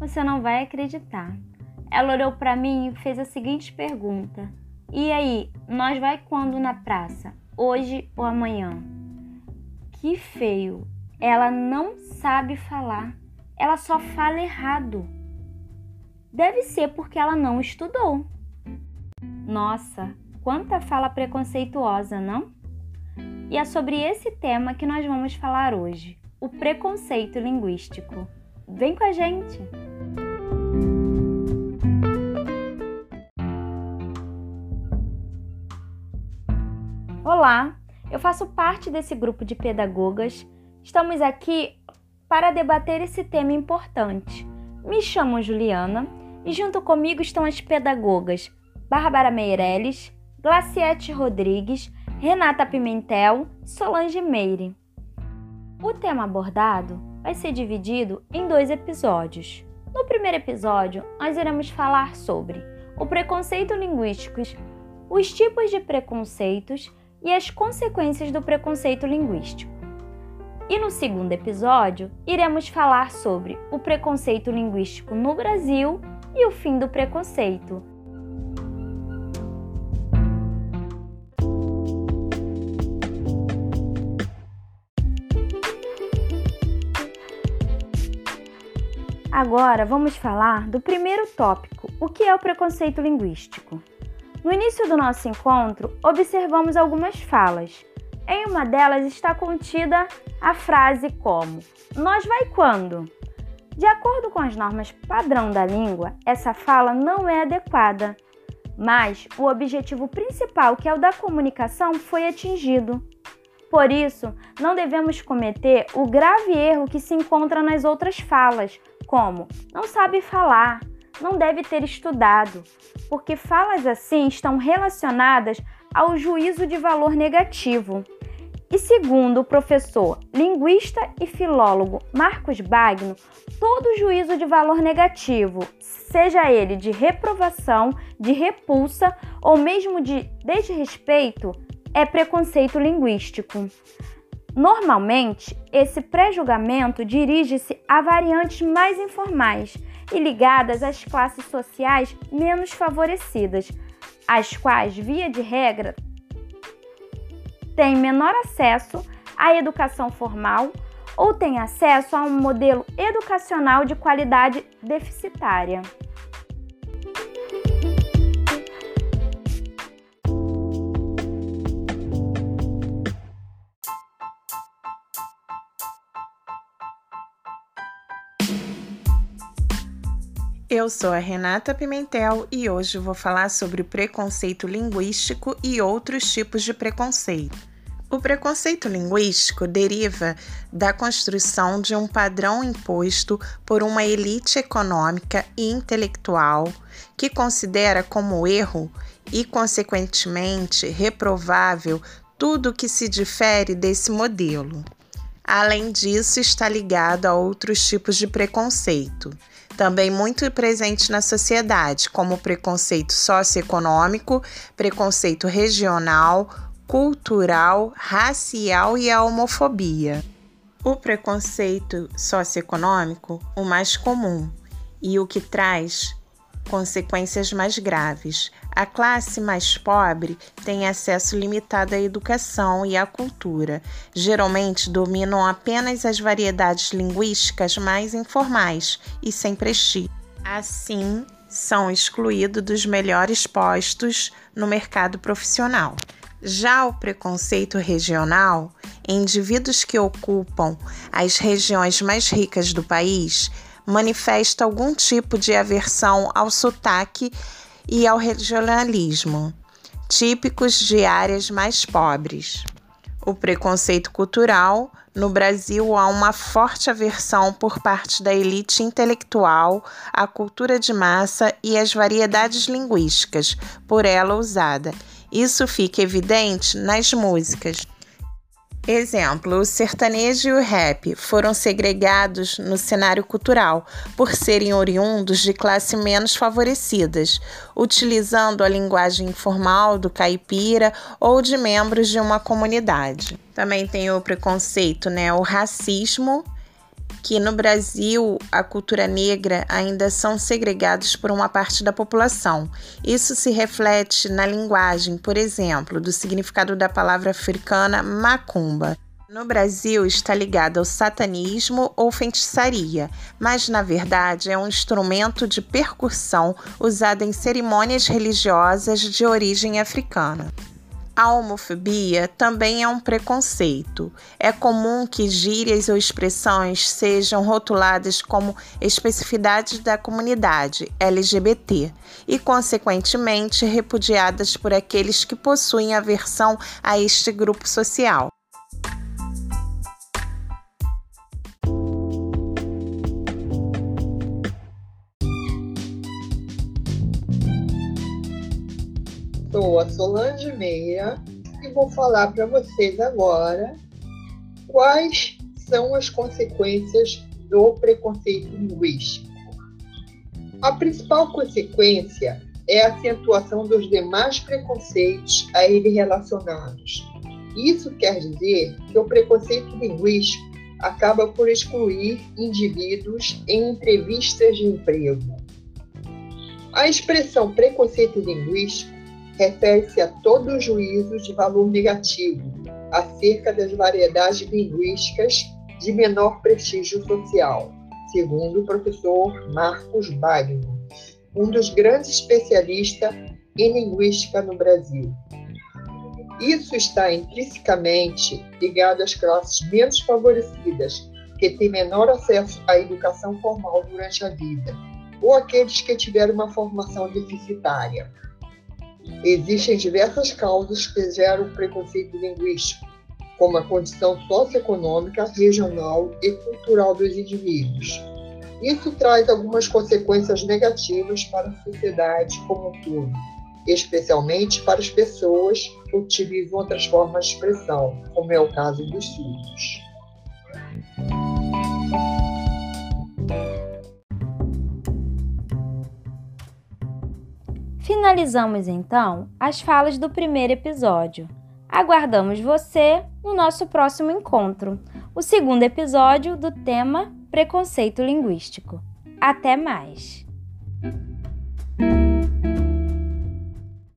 Você não vai acreditar. Ela olhou para mim e fez a seguinte pergunta: E aí, nós vai quando na praça? Hoje ou amanhã? Que feio. Ela não sabe falar. Ela só fala errado. Deve ser porque ela não estudou. Nossa, quanta fala preconceituosa, não? E é sobre esse tema que nós vamos falar hoje: o preconceito linguístico. Vem com a gente! Olá, eu faço parte desse grupo de pedagogas. Estamos aqui para debater esse tema importante. Me chamo Juliana e junto comigo estão as pedagogas Bárbara Meirelles, Glaciete Rodrigues, Renata Pimentel, Solange Meire. O tema abordado vai ser dividido em dois episódios. No primeiro episódio, nós iremos falar sobre o preconceito linguístico, os tipos de preconceitos e as consequências do preconceito linguístico. E no segundo episódio, iremos falar sobre o preconceito linguístico no Brasil e o fim do preconceito. Agora vamos falar do primeiro tópico, o que é o preconceito linguístico. No início do nosso encontro, observamos algumas falas. Em uma delas está contida a frase como: Nós vai quando? De acordo com as normas padrão da língua, essa fala não é adequada, mas o objetivo principal, que é o da comunicação, foi atingido. Por isso, não devemos cometer o grave erro que se encontra nas outras falas, como não sabe falar, não deve ter estudado, porque falas assim estão relacionadas ao juízo de valor negativo. E segundo o professor linguista e filólogo Marcos Bagno, todo juízo de valor negativo, seja ele de reprovação, de repulsa ou mesmo de desrespeito, é preconceito linguístico. Normalmente, esse pré-julgamento dirige-se a variantes mais informais e ligadas às classes sociais menos favorecidas, as quais, via de regra, têm menor acesso à educação formal ou têm acesso a um modelo educacional de qualidade deficitária. Eu sou a Renata Pimentel e hoje vou falar sobre o preconceito linguístico e outros tipos de preconceito. O preconceito linguístico deriva da construção de um padrão imposto por uma elite econômica e intelectual que considera como erro e, consequentemente, reprovável tudo que se difere desse modelo. Além disso, está ligado a outros tipos de preconceito também muito presente na sociedade, como preconceito socioeconômico, preconceito regional, cultural, racial e a homofobia. O preconceito socioeconômico, o mais comum e o que traz consequências mais graves. A classe mais pobre tem acesso limitado à educação e à cultura. Geralmente dominam apenas as variedades linguísticas mais informais e sem prestígio. Assim, são excluídos dos melhores postos no mercado profissional. Já o preconceito regional, indivíduos que ocupam as regiões mais ricas do país manifesta algum tipo de aversão ao sotaque e ao regionalismo, típicos de áreas mais pobres. O preconceito cultural. No Brasil, há uma forte aversão por parte da elite intelectual à cultura de massa e às variedades linguísticas por ela usada. Isso fica evidente nas músicas. Exemplo, o sertanejo e o rap foram segregados no cenário cultural por serem oriundos de classe menos favorecidas, utilizando a linguagem informal do caipira ou de membros de uma comunidade. Também tem o preconceito, né, o racismo que no Brasil a cultura negra ainda são segregados por uma parte da população. Isso se reflete na linguagem, por exemplo, do significado da palavra africana macumba. No Brasil está ligado ao satanismo ou feitiçaria, mas na verdade é um instrumento de percussão usado em cerimônias religiosas de origem africana. A homofobia também é um preconceito. É comum que gírias ou expressões sejam rotuladas como especificidades da comunidade LGBT e, consequentemente, repudiadas por aqueles que possuem aversão a este grupo social. Sou a Solange Meia e vou falar para vocês agora quais são as consequências do preconceito linguístico. A principal consequência é a acentuação dos demais preconceitos a ele relacionados. Isso quer dizer que o preconceito linguístico acaba por excluir indivíduos em entrevistas de emprego. A expressão preconceito linguístico refere-se a todo juízo de valor negativo acerca das variedades linguísticas de menor prestígio social, segundo o professor Marcos Bagno, um dos grandes especialistas em linguística no Brasil. Isso está intrinsecamente ligado às classes menos favorecidas, que têm menor acesso à educação formal durante a vida, ou aqueles que tiveram uma formação deficitária. Existem diversas causas que geram preconceito linguístico, como a condição socioeconômica, regional e cultural dos indivíduos. Isso traz algumas consequências negativas para a sociedade como um todo, especialmente para as pessoas que utilizam outras formas de expressão, como é o caso dos surdos. Finalizamos então as falas do primeiro episódio. Aguardamos você no nosso próximo encontro, o segundo episódio do tema Preconceito Linguístico. Até mais!